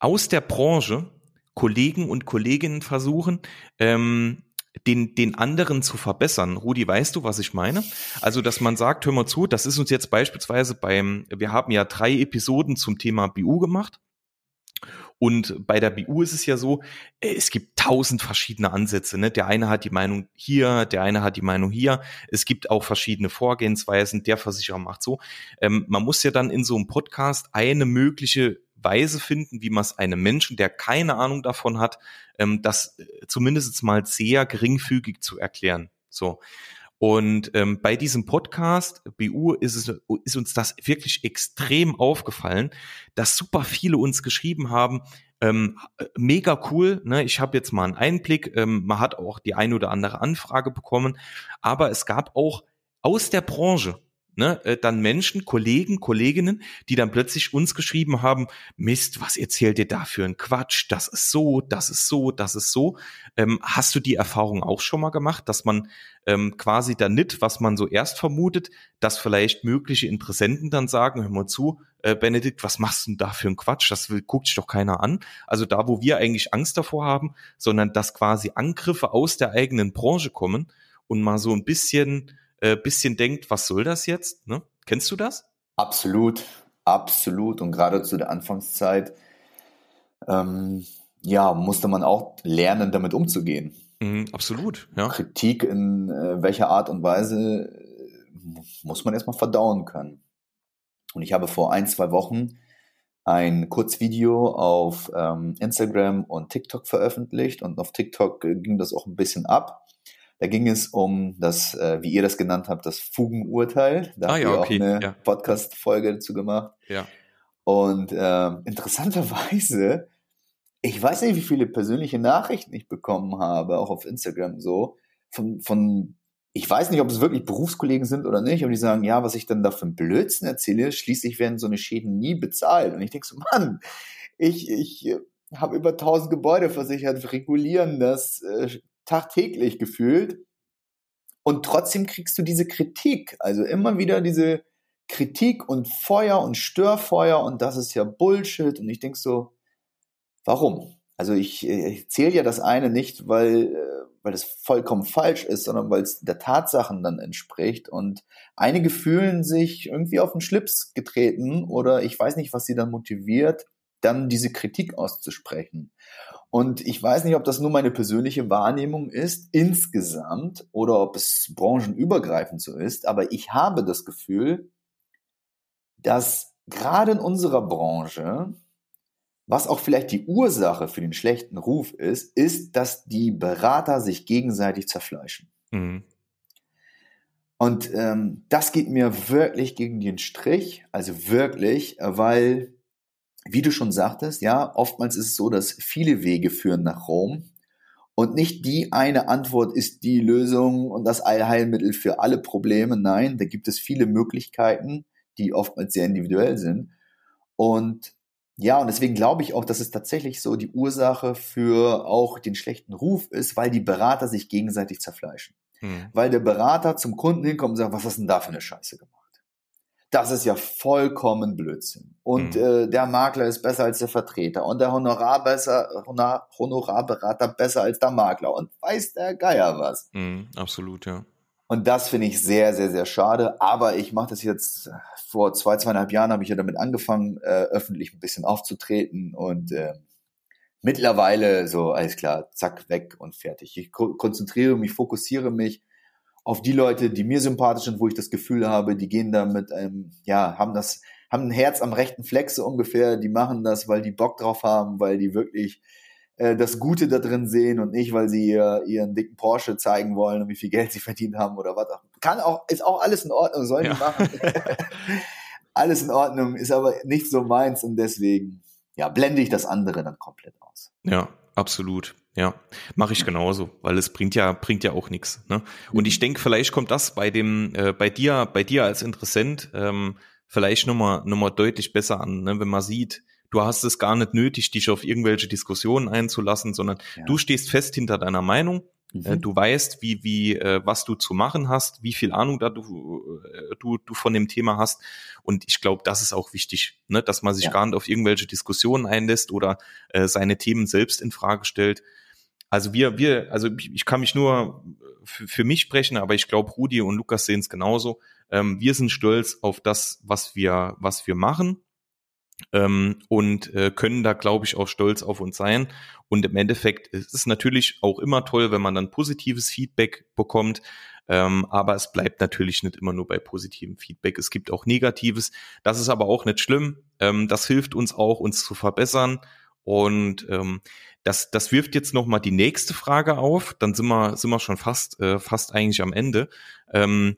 aus der Branche Kollegen und Kolleginnen versuchen, ähm, den, den anderen zu verbessern. Rudi, weißt du, was ich meine? Also, dass man sagt, hör mal zu, das ist uns jetzt beispielsweise beim, wir haben ja drei Episoden zum Thema BU gemacht. Und bei der BU ist es ja so, äh, es gibt tausend verschiedene Ansätze. Ne? Der eine hat die Meinung hier, der eine hat die Meinung hier. Es gibt auch verschiedene Vorgehensweisen. Der Versicherer macht so. Ähm, man muss ja dann in so einem Podcast eine mögliche Weise finden, wie man es einem Menschen, der keine Ahnung davon hat, ähm, das äh, zumindest mal sehr geringfügig zu erklären. So. Und ähm, bei diesem Podcast BU ist, es, ist uns das wirklich extrem aufgefallen, dass super viele uns geschrieben haben, ähm, mega cool, ne? ich habe jetzt mal einen Einblick, ähm, man hat auch die ein oder andere Anfrage bekommen, aber es gab auch aus der Branche ne, äh, dann Menschen, Kollegen, Kolleginnen, die dann plötzlich uns geschrieben haben, Mist, was erzählt ihr da für ein Quatsch? Das ist so, das ist so, das ist so. Ähm, hast du die Erfahrung auch schon mal gemacht, dass man ähm, quasi da nicht, was man so erst vermutet, dass vielleicht mögliche Interessenten dann sagen, hör mal zu, äh, Benedikt, was machst du denn da für ein Quatsch? Das will, guckt sich doch keiner an. Also da, wo wir eigentlich Angst davor haben, sondern dass quasi Angriffe aus der eigenen Branche kommen und mal so ein bisschen äh, bisschen denkt, was soll das jetzt? Ne? Kennst du das? Absolut, absolut. Und gerade zu der Anfangszeit, ähm, ja, musste man auch lernen, damit umzugehen. Mhm, absolut, ja. Kritik in äh, welcher Art und Weise äh, muss man erstmal verdauen können. Und ich habe vor ein, zwei Wochen ein Kurzvideo auf ähm, Instagram und TikTok veröffentlicht und auf TikTok äh, ging das auch ein bisschen ab. Da ging es um das, äh, wie ihr das genannt habt, das Fugenurteil. Da ah, ja, habt ihr okay. auch eine ja. Podcast-Folge dazu gemacht. Ja. Und äh, interessanterweise, ich weiß nicht, wie viele persönliche Nachrichten ich bekommen habe, auch auf Instagram so, von, von ich weiß nicht, ob es wirklich Berufskollegen sind oder nicht, aber die sagen, ja, was ich dann da für einen Blödsinn erzähle, schließlich werden so eine Schäden nie bezahlt. Und ich denke so, Mann, ich, ich habe über 1000 Gebäude versichert, regulieren das äh, tagtäglich gefühlt. Und trotzdem kriegst du diese Kritik, also immer wieder diese Kritik und Feuer und Störfeuer und das ist ja Bullshit. Und ich denk so, warum? Also ich, ich zähle ja das eine nicht, weil, äh, weil es vollkommen falsch ist, sondern weil es der Tatsachen dann entspricht. Und einige fühlen sich irgendwie auf den Schlips getreten oder ich weiß nicht, was sie dann motiviert, dann diese Kritik auszusprechen. Und ich weiß nicht, ob das nur meine persönliche Wahrnehmung ist, insgesamt, oder ob es branchenübergreifend so ist, aber ich habe das Gefühl, dass gerade in unserer Branche, was auch vielleicht die Ursache für den schlechten Ruf ist, ist, dass die Berater sich gegenseitig zerfleischen. Mhm. Und ähm, das geht mir wirklich gegen den Strich, also wirklich, weil wie du schon sagtest, ja, oftmals ist es so, dass viele Wege führen nach Rom und nicht die eine Antwort ist die Lösung und das Allheilmittel für alle Probleme. Nein, da gibt es viele Möglichkeiten, die oftmals sehr individuell sind. Und ja, und deswegen glaube ich auch, dass es tatsächlich so die Ursache für auch den schlechten Ruf ist, weil die Berater sich gegenseitig zerfleischen. Hm. Weil der Berater zum Kunden hinkommt und sagt, was hast du denn da für eine Scheiße gemacht? Das ist ja vollkommen Blödsinn. Und mhm. äh, der Makler ist besser als der Vertreter und der Honorar besser, Honor, Honorarberater besser als der Makler und weiß der Geier was. Mhm, absolut, ja. Und das finde ich sehr, sehr, sehr schade. Aber ich mache das jetzt vor zwei, zweieinhalb Jahren habe ich ja damit angefangen, äh, öffentlich ein bisschen aufzutreten und äh, mittlerweile so, alles klar, zack, weg und fertig. Ich ko konzentriere mich, fokussiere mich auf die Leute, die mir sympathisch sind, wo ich das Gefühl habe, die gehen da mit einem, ja, haben das, haben ein Herz am rechten Fleck so ungefähr, die machen das, weil die Bock drauf haben, weil die wirklich äh, das Gute da drin sehen und nicht, weil sie ihr, ihren dicken Porsche zeigen wollen und wie viel Geld sie verdient haben oder was auch. Kann auch, ist auch alles in Ordnung, sollen ja. die machen. alles in Ordnung, ist aber nicht so meins und deswegen, ja, blende ich das andere dann komplett aus. Ja, absolut. Ja, mache ich genauso, weil es bringt ja bringt ja auch nichts. Ne? Und ich denke, vielleicht kommt das bei dem äh, bei dir bei dir als Interessent ähm, vielleicht nochmal noch mal deutlich besser an, ne? wenn man sieht, du hast es gar nicht nötig, dich auf irgendwelche Diskussionen einzulassen, sondern ja. du stehst fest hinter deiner Meinung äh, mhm. Du weißt, wie, wie, äh, was du zu machen hast, wie viel Ahnung da du, äh, du, du von dem Thema hast. Und ich glaube, das ist auch wichtig, ne? dass man sich ja. gar nicht auf irgendwelche Diskussionen einlässt oder äh, seine Themen selbst in Frage stellt. Also wir, wir, also ich kann mich nur für, für mich sprechen, aber ich glaube, Rudi und Lukas sehen es genauso. Ähm, wir sind stolz auf das, was wir, was wir machen ähm, und äh, können da, glaube ich, auch stolz auf uns sein. Und im Endeffekt ist es natürlich auch immer toll, wenn man dann positives Feedback bekommt. Ähm, aber es bleibt natürlich nicht immer nur bei positivem Feedback. Es gibt auch Negatives. Das ist aber auch nicht schlimm. Ähm, das hilft uns auch, uns zu verbessern. Und ähm, das, das wirft jetzt noch mal die nächste Frage auf. Dann sind wir, sind wir schon fast, äh, fast eigentlich am Ende. Ähm,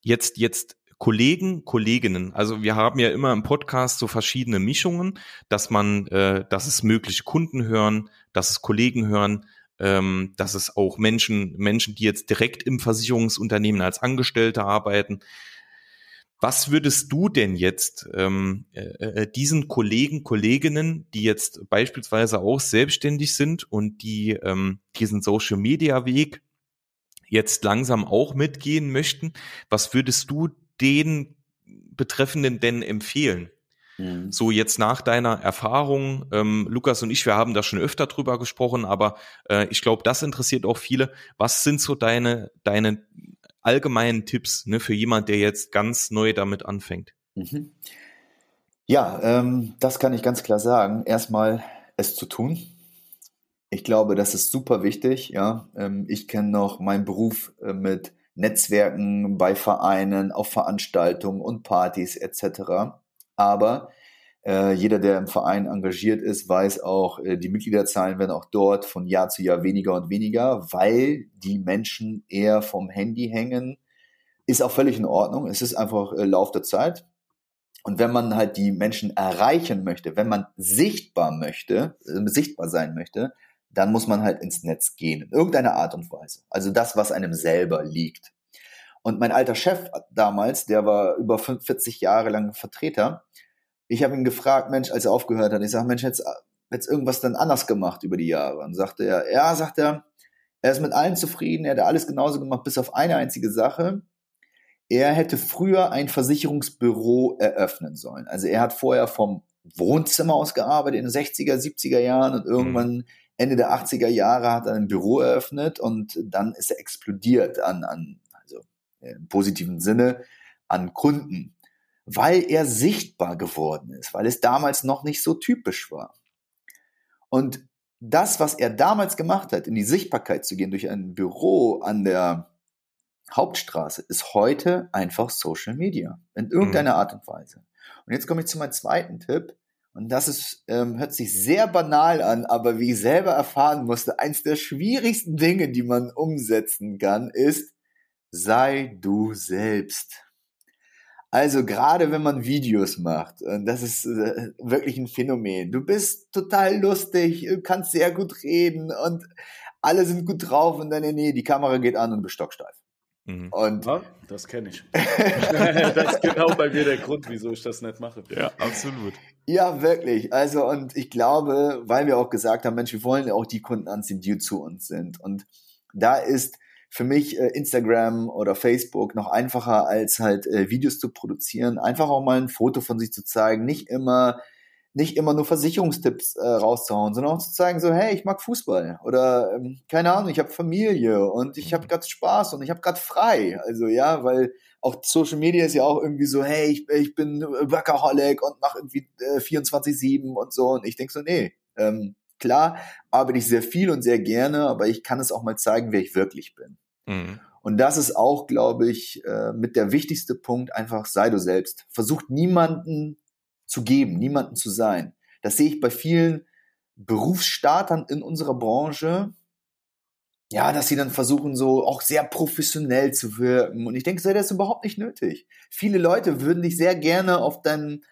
jetzt, jetzt Kollegen, Kolleginnen. Also wir haben ja immer im Podcast so verschiedene Mischungen, dass man, äh, dass es mögliche Kunden hören, dass es Kollegen hören, ähm, dass es auch Menschen, Menschen, die jetzt direkt im Versicherungsunternehmen als Angestellte arbeiten. Was würdest du denn jetzt ähm, äh, äh, diesen Kollegen, Kolleginnen, die jetzt beispielsweise auch selbstständig sind und die ähm, diesen Social Media Weg jetzt langsam auch mitgehen möchten, was würdest du den Betreffenden denn empfehlen? Mhm. So jetzt nach deiner Erfahrung, ähm, Lukas und ich, wir haben da schon öfter drüber gesprochen, aber äh, ich glaube, das interessiert auch viele. Was sind so deine, deine allgemeinen Tipps ne, für jemand, der jetzt ganz neu damit anfängt? Mhm. Ja, ähm, das kann ich ganz klar sagen. Erstmal es zu tun. Ich glaube, das ist super wichtig. Ja, ähm, ich kenne noch meinen Beruf äh, mit Netzwerken bei Vereinen, auf Veranstaltungen und Partys etc. Aber äh, jeder, der im Verein engagiert ist, weiß auch, äh, die Mitgliederzahlen werden auch dort von Jahr zu Jahr weniger und weniger, weil die Menschen eher vom Handy hängen. Ist auch völlig in Ordnung. Es ist einfach äh, Lauf der Zeit. Und wenn man halt die Menschen erreichen möchte, wenn man sichtbar möchte, sichtbar sein möchte, dann muss man halt ins Netz gehen, in irgendeiner Art und Weise. Also das, was einem selber liegt. Und mein alter Chef damals, der war über 40 Jahre lang Vertreter, ich habe ihn gefragt, Mensch, als er aufgehört hat, ich sage, Mensch, jetzt, jetzt irgendwas dann anders gemacht über die Jahre? Und sagte er, ja, sagt er, er ist mit allem zufrieden, er hat alles genauso gemacht, bis auf eine einzige Sache. Er hätte früher ein Versicherungsbüro eröffnen sollen. Also er hat vorher vom Wohnzimmer aus gearbeitet in den 60er, 70er Jahren und irgendwann mhm. Ende der 80er Jahre hat er ein Büro eröffnet und dann ist er explodiert an, an also im positiven Sinne, an Kunden, weil er sichtbar geworden ist, weil es damals noch nicht so typisch war. Und das, was er damals gemacht hat, in die Sichtbarkeit zu gehen durch ein Büro an der Hauptstraße, ist heute einfach Social Media in irgendeiner mhm. Art und Weise. Und jetzt komme ich zu meinem zweiten Tipp. Und das ist, ähm, hört sich sehr banal an, aber wie ich selber erfahren musste, eins der schwierigsten Dinge, die man umsetzen kann, ist, sei du selbst. Also gerade wenn man Videos macht, und das ist äh, wirklich ein Phänomen. Du bist total lustig, kannst sehr gut reden und alle sind gut drauf und dann, nee, die Kamera geht an und bist stocksteif. Mhm. Und ja, das kenne ich. das ist genau bei mir der Grund, wieso ich das nicht mache. Ja, absolut. Ja, wirklich. Also, und ich glaube, weil wir auch gesagt haben, Mensch, wir wollen ja auch die Kunden anziehen, die zu uns sind. Und da ist für mich äh, Instagram oder Facebook noch einfacher als halt äh, Videos zu produzieren. Einfach auch mal ein Foto von sich zu zeigen, nicht immer nicht immer nur Versicherungstipps äh, rauszuhauen, sondern auch zu zeigen, so, hey, ich mag Fußball oder ähm, keine Ahnung, ich habe Familie und ich habe gerade Spaß und ich habe gerade frei. Also ja, weil auch Social Media ist ja auch irgendwie so, hey, ich, ich bin Workaholic und mache irgendwie äh, 24-7 und so. Und ich denk so, nee, ähm, klar arbeite ich sehr viel und sehr gerne, aber ich kann es auch mal zeigen, wer ich wirklich bin. Mhm. Und das ist auch, glaube ich, äh, mit der wichtigste Punkt, einfach sei du selbst. Versucht niemanden zu geben, niemanden zu sein. Das sehe ich bei vielen Berufsstartern in unserer Branche, ja, dass sie dann versuchen, so auch sehr professionell zu wirken. Und ich denke, das ist überhaupt nicht nötig. Viele Leute würden dich sehr gerne auf, dein,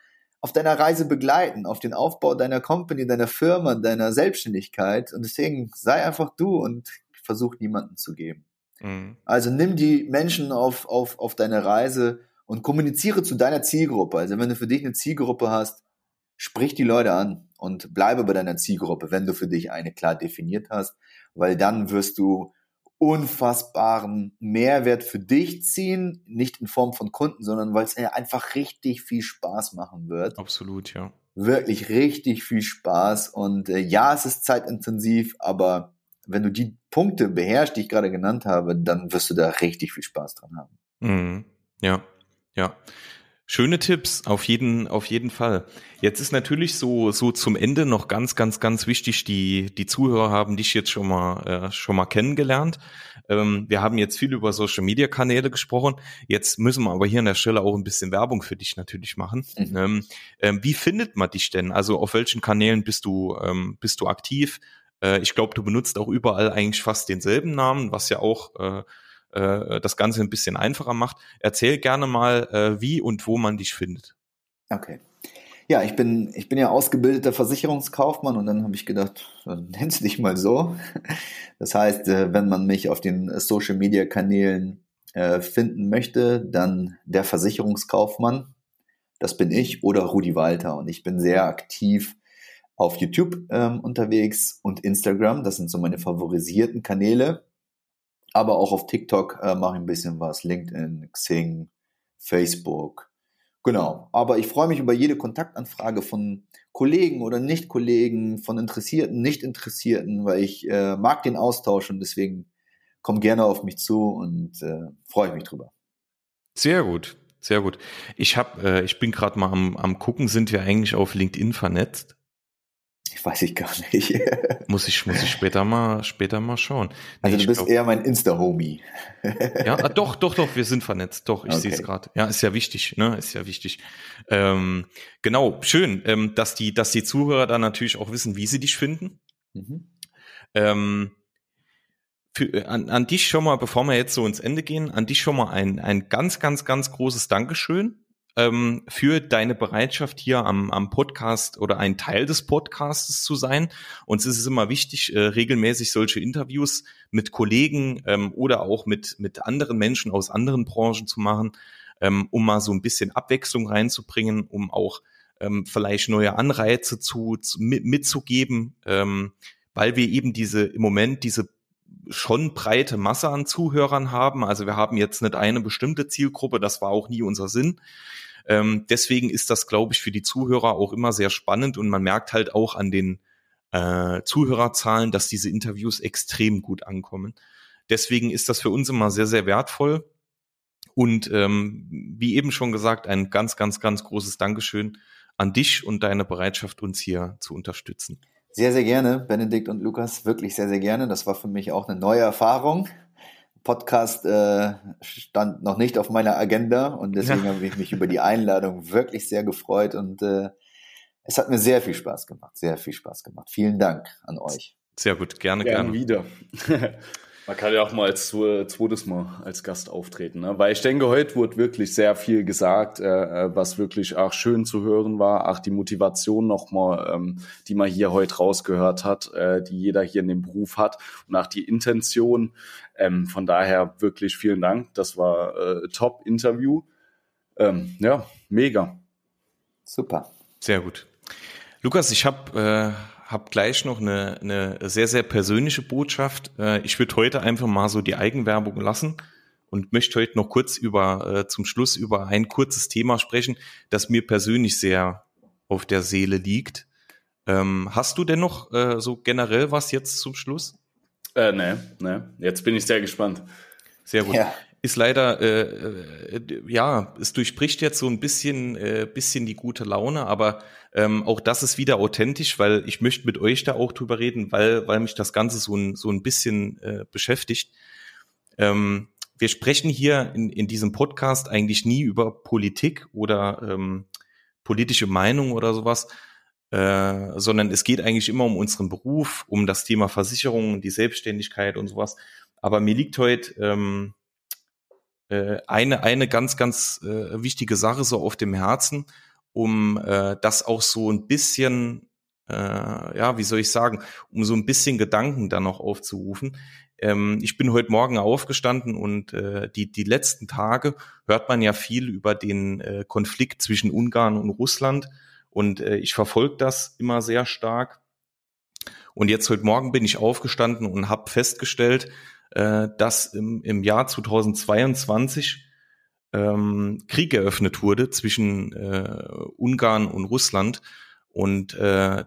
auf deiner Reise begleiten, auf den Aufbau deiner Company, deiner Firma, deiner Selbstständigkeit. Und deswegen sei einfach du und versuch niemanden zu geben. Mhm. Also nimm die Menschen auf, auf, auf deine Reise und kommuniziere zu deiner Zielgruppe. Also wenn du für dich eine Zielgruppe hast, sprich die Leute an und bleibe bei deiner Zielgruppe, wenn du für dich eine klar definiert hast, weil dann wirst du unfassbaren Mehrwert für dich ziehen, nicht in Form von Kunden, sondern weil es einfach richtig viel Spaß machen wird. Absolut, ja. Wirklich richtig viel Spaß und äh, ja, es ist zeitintensiv, aber wenn du die Punkte beherrschst, die ich gerade genannt habe, dann wirst du da richtig viel Spaß dran haben. Mhm. Ja, ja. Schöne Tipps, auf jeden, auf jeden Fall. Jetzt ist natürlich so, so zum Ende noch ganz, ganz, ganz wichtig, die, die Zuhörer haben dich jetzt schon mal, äh, schon mal kennengelernt. Ähm, wir haben jetzt viel über Social Media Kanäle gesprochen. Jetzt müssen wir aber hier an der Stelle auch ein bisschen Werbung für dich natürlich machen. Mhm. Ähm, ähm, wie findet man dich denn? Also auf welchen Kanälen bist du, ähm, bist du aktiv? Äh, ich glaube, du benutzt auch überall eigentlich fast denselben Namen, was ja auch, äh, äh, das Ganze ein bisschen einfacher macht. Erzähl gerne mal, äh, wie und wo man dich findet. Okay. Ja, ich bin, ich bin ja ausgebildeter Versicherungskaufmann und dann habe ich gedacht, nennst du dich mal so. Das heißt, äh, wenn man mich auf den Social Media Kanälen äh, finden möchte, dann der Versicherungskaufmann, das bin ich, oder Rudi Walter. Und ich bin sehr aktiv auf YouTube ähm, unterwegs und Instagram, das sind so meine favorisierten Kanäle aber auch auf TikTok äh, mache ich ein bisschen was, LinkedIn, Xing, Facebook. Genau. Aber ich freue mich über jede Kontaktanfrage von Kollegen oder Nicht-Kollegen, von Interessierten, Nicht-Interessierten, weil ich äh, mag den Austausch und deswegen komm gerne auf mich zu und äh, freue mich drüber. Sehr gut, sehr gut. Ich habe, äh, ich bin gerade mal am, am gucken, sind wir eigentlich auf LinkedIn vernetzt? Weiß ich gar nicht. muss ich, muss ich später mal, später mal schauen. Nee, also du bist glaub, eher mein Insta-Homie. ja, ah, doch, doch, doch, wir sind vernetzt. Doch, ich okay. sehe es gerade. Ja, ist ja wichtig, ne? Ist ja wichtig. Ähm, genau, schön, ähm, dass die, dass die Zuhörer dann natürlich auch wissen, wie sie dich finden. Mhm. Ähm, für, an, an dich schon mal, bevor wir jetzt so ins Ende gehen, an dich schon mal ein, ein ganz, ganz, ganz großes Dankeschön ähm, für deine Bereitschaft hier am, am Podcast oder ein Teil des Podcasts zu sein. Uns ist es immer wichtig, äh, regelmäßig solche Interviews mit Kollegen ähm, oder auch mit, mit anderen Menschen aus anderen Branchen zu machen, ähm, um mal so ein bisschen Abwechslung reinzubringen, um auch ähm, vielleicht neue Anreize zu, zu mit, mitzugeben, ähm, weil wir eben diese im Moment diese schon breite Masse an Zuhörern haben. Also wir haben jetzt nicht eine bestimmte Zielgruppe, das war auch nie unser Sinn. Ähm, deswegen ist das, glaube ich, für die Zuhörer auch immer sehr spannend und man merkt halt auch an den äh, Zuhörerzahlen, dass diese Interviews extrem gut ankommen. Deswegen ist das für uns immer sehr, sehr wertvoll. Und ähm, wie eben schon gesagt, ein ganz, ganz, ganz großes Dankeschön an dich und deine Bereitschaft, uns hier zu unterstützen. Sehr, sehr gerne, Benedikt und Lukas, wirklich sehr, sehr gerne. Das war für mich auch eine neue Erfahrung. Podcast äh, stand noch nicht auf meiner Agenda und deswegen ja. habe ich mich über die Einladung wirklich sehr gefreut und äh, es hat mir sehr viel Spaß gemacht, sehr viel Spaß gemacht. Vielen Dank an euch. Sehr gut, gerne, gerne. gerne. wieder. Man kann ja auch mal als zweites Mal als Gast auftreten, ne? weil ich denke, heute wurde wirklich sehr viel gesagt, äh, äh, was wirklich auch schön zu hören war. Auch die Motivation nochmal, ähm, die man hier heute rausgehört hat, äh, die jeder hier in dem Beruf hat und auch die Intention. Ähm, von daher wirklich vielen Dank. Das war äh, Top-Interview. Ähm, ja, mega. Super. Sehr gut. Lukas, ich habe äh habe gleich noch eine, eine sehr, sehr persönliche Botschaft. Äh, ich würde heute einfach mal so die Eigenwerbung lassen und möchte heute noch kurz über, äh, zum Schluss über ein kurzes Thema sprechen, das mir persönlich sehr auf der Seele liegt. Ähm, hast du denn noch äh, so generell was jetzt zum Schluss? Äh, ne, ne. Jetzt bin ich sehr gespannt. Sehr gut. Ja ist leider, äh, äh, ja, es durchbricht jetzt so ein bisschen, äh, bisschen die gute Laune, aber ähm, auch das ist wieder authentisch, weil ich möchte mit euch da auch drüber reden, weil, weil mich das Ganze so ein, so ein bisschen äh, beschäftigt. Ähm, wir sprechen hier in, in diesem Podcast eigentlich nie über Politik oder ähm, politische Meinung oder sowas, äh, sondern es geht eigentlich immer um unseren Beruf, um das Thema Versicherung, die Selbstständigkeit und sowas. Aber mir liegt heute ähm, äh, eine, eine ganz, ganz äh, wichtige Sache so auf dem Herzen, um äh, das auch so ein bisschen, äh, ja, wie soll ich sagen, um so ein bisschen Gedanken dann noch aufzurufen. Ähm, ich bin heute Morgen aufgestanden und äh, die, die letzten Tage hört man ja viel über den äh, Konflikt zwischen Ungarn und Russland und äh, ich verfolge das immer sehr stark. Und jetzt heute Morgen bin ich aufgestanden und habe festgestellt, äh, dass im, im Jahr 2022 ähm, Krieg eröffnet wurde zwischen äh, Ungarn und Russland und äh,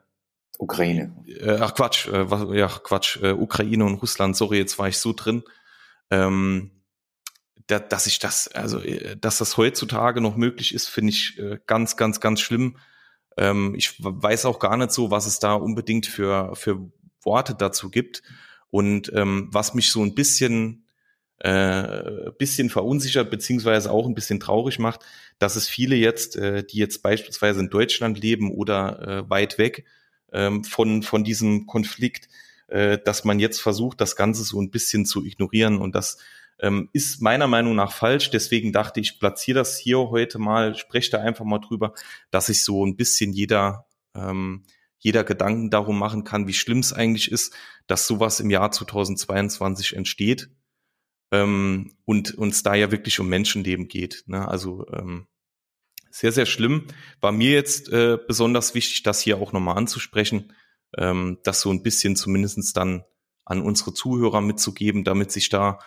Ukraine. Äh, ach Quatsch, äh, was, ja Quatsch, äh, Ukraine und Russland. Sorry, jetzt war ich so drin. Ähm, da, dass ich das, also äh, dass das heutzutage noch möglich ist, finde ich äh, ganz, ganz, ganz schlimm. Ähm, ich weiß auch gar nicht so, was es da unbedingt für für Worte dazu gibt. Und ähm, was mich so ein bisschen äh, bisschen verunsichert beziehungsweise auch ein bisschen traurig macht, dass es viele jetzt, äh, die jetzt beispielsweise in Deutschland leben oder äh, weit weg ähm, von von diesem Konflikt, äh, dass man jetzt versucht, das Ganze so ein bisschen zu ignorieren und das ähm, ist meiner Meinung nach falsch. Deswegen dachte ich, platziere das hier heute mal, spreche da einfach mal drüber, dass sich so ein bisschen jeder ähm, jeder Gedanken darum machen kann, wie schlimm es eigentlich ist, dass sowas im Jahr 2022 entsteht ähm, und uns da ja wirklich um Menschenleben geht. Ne? Also ähm, sehr, sehr schlimm. War mir jetzt äh, besonders wichtig, das hier auch nochmal anzusprechen, ähm, das so ein bisschen zumindestens dann an unsere Zuhörer mitzugeben, damit sich da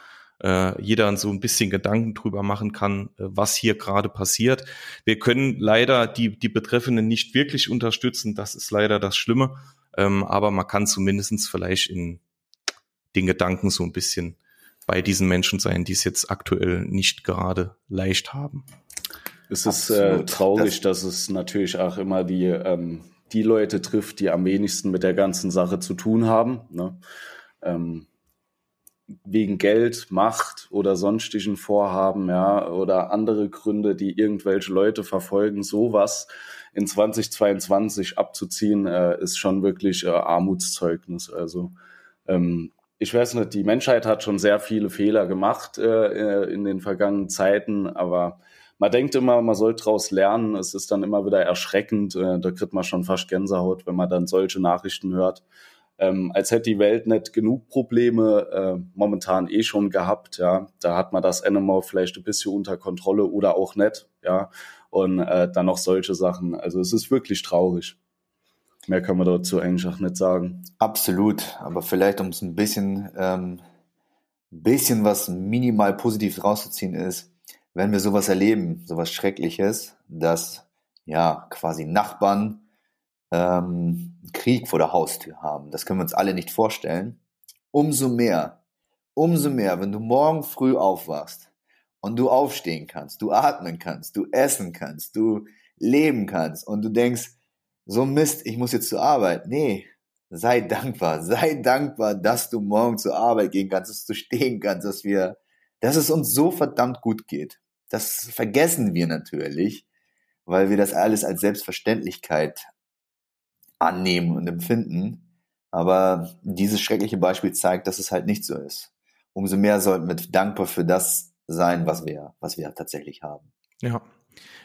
äh, jeder so ein bisschen Gedanken drüber machen kann, äh, was hier gerade passiert. Wir können leider die, die Betreffenden nicht wirklich unterstützen, das ist leider das Schlimme, ähm, aber man kann zumindestens vielleicht in den Gedanken so ein bisschen bei diesen Menschen sein, die es jetzt aktuell nicht gerade leicht haben. Es ist äh, traurig, das dass es natürlich auch immer die, ähm, die Leute trifft, die am wenigsten mit der ganzen Sache zu tun haben. Ne? Ähm, wegen Geld, Macht oder sonstigen Vorhaben, ja, oder andere Gründe, die irgendwelche Leute verfolgen, sowas in 2022 abzuziehen, äh, ist schon wirklich äh, Armutszeugnis. Also ähm, ich weiß nicht, die Menschheit hat schon sehr viele Fehler gemacht äh, äh in den vergangenen Zeiten, aber man denkt immer, man soll daraus lernen. Es ist dann immer wieder erschreckend. Äh, da kriegt man schon fast Gänsehaut, wenn man dann solche Nachrichten hört ähm, als hätte die Welt nicht genug Probleme äh, momentan eh schon gehabt. Ja, da hat man das Animal vielleicht ein bisschen unter Kontrolle oder auch nicht. Ja, und äh, dann noch solche Sachen. Also es ist wirklich traurig. Mehr kann man dazu eigentlich auch nicht sagen. Absolut, aber vielleicht um es ein bisschen, ähm, bisschen was minimal positiv rauszuziehen ist, wenn wir sowas erleben, sowas Schreckliches, dass ja quasi Nachbarn ähm, Krieg vor der Haustür haben. Das können wir uns alle nicht vorstellen. Umso mehr, umso mehr, wenn du morgen früh aufwachst und du aufstehen kannst, du atmen kannst, du essen kannst, du leben kannst und du denkst, so Mist, ich muss jetzt zur Arbeit. Nee, sei dankbar, sei dankbar, dass du morgen zur Arbeit gehen kannst, dass du stehen kannst, dass wir, dass es uns so verdammt gut geht. Das vergessen wir natürlich, weil wir das alles als Selbstverständlichkeit annehmen und empfinden. Aber dieses schreckliche Beispiel zeigt, dass es halt nicht so ist. Umso mehr sollten wir dankbar für das sein, was wir, was wir tatsächlich haben. Ja.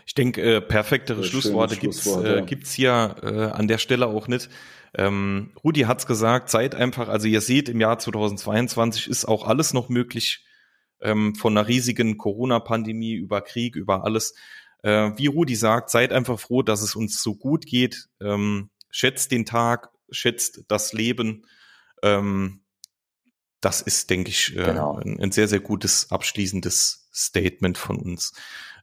Ich denke, äh, perfektere Schlussworte gibt's äh, gibt's hier äh, an der Stelle auch nicht. Ähm, Rudi hat's gesagt, seid einfach, also ihr seht, im Jahr 2022 ist auch alles noch möglich, ähm, von einer riesigen Corona-Pandemie über Krieg, über alles. Äh, wie Rudi sagt, seid einfach froh, dass es uns so gut geht. Ähm, schätzt den Tag, schätzt das Leben. Ähm, das ist, denke ich, äh, genau. ein, ein, sehr, sehr gutes abschließendes Statement von uns.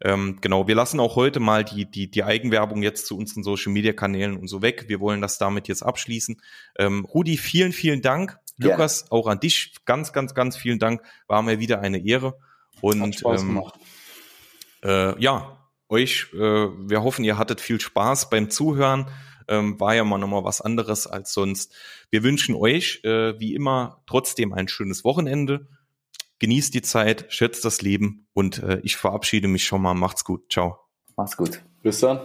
Ähm, genau, wir lassen auch heute mal die, die, die Eigenwerbung jetzt zu unseren Social Media Kanälen und so weg. Wir wollen das damit jetzt abschließen. Ähm, Rudi, vielen, vielen Dank. Ja. Lukas, auch an dich ganz, ganz, ganz vielen Dank. War mir wieder eine Ehre. Und ähm, äh, ja, euch, äh, wir hoffen, ihr hattet viel Spaß beim Zuhören ähm, war ja mal nochmal was anderes als sonst. Wir wünschen euch, äh, wie immer, trotzdem ein schönes Wochenende. Genießt die Zeit, schätzt das Leben und äh, ich verabschiede mich schon mal. Macht's gut. Ciao. Macht's gut. Bis dann.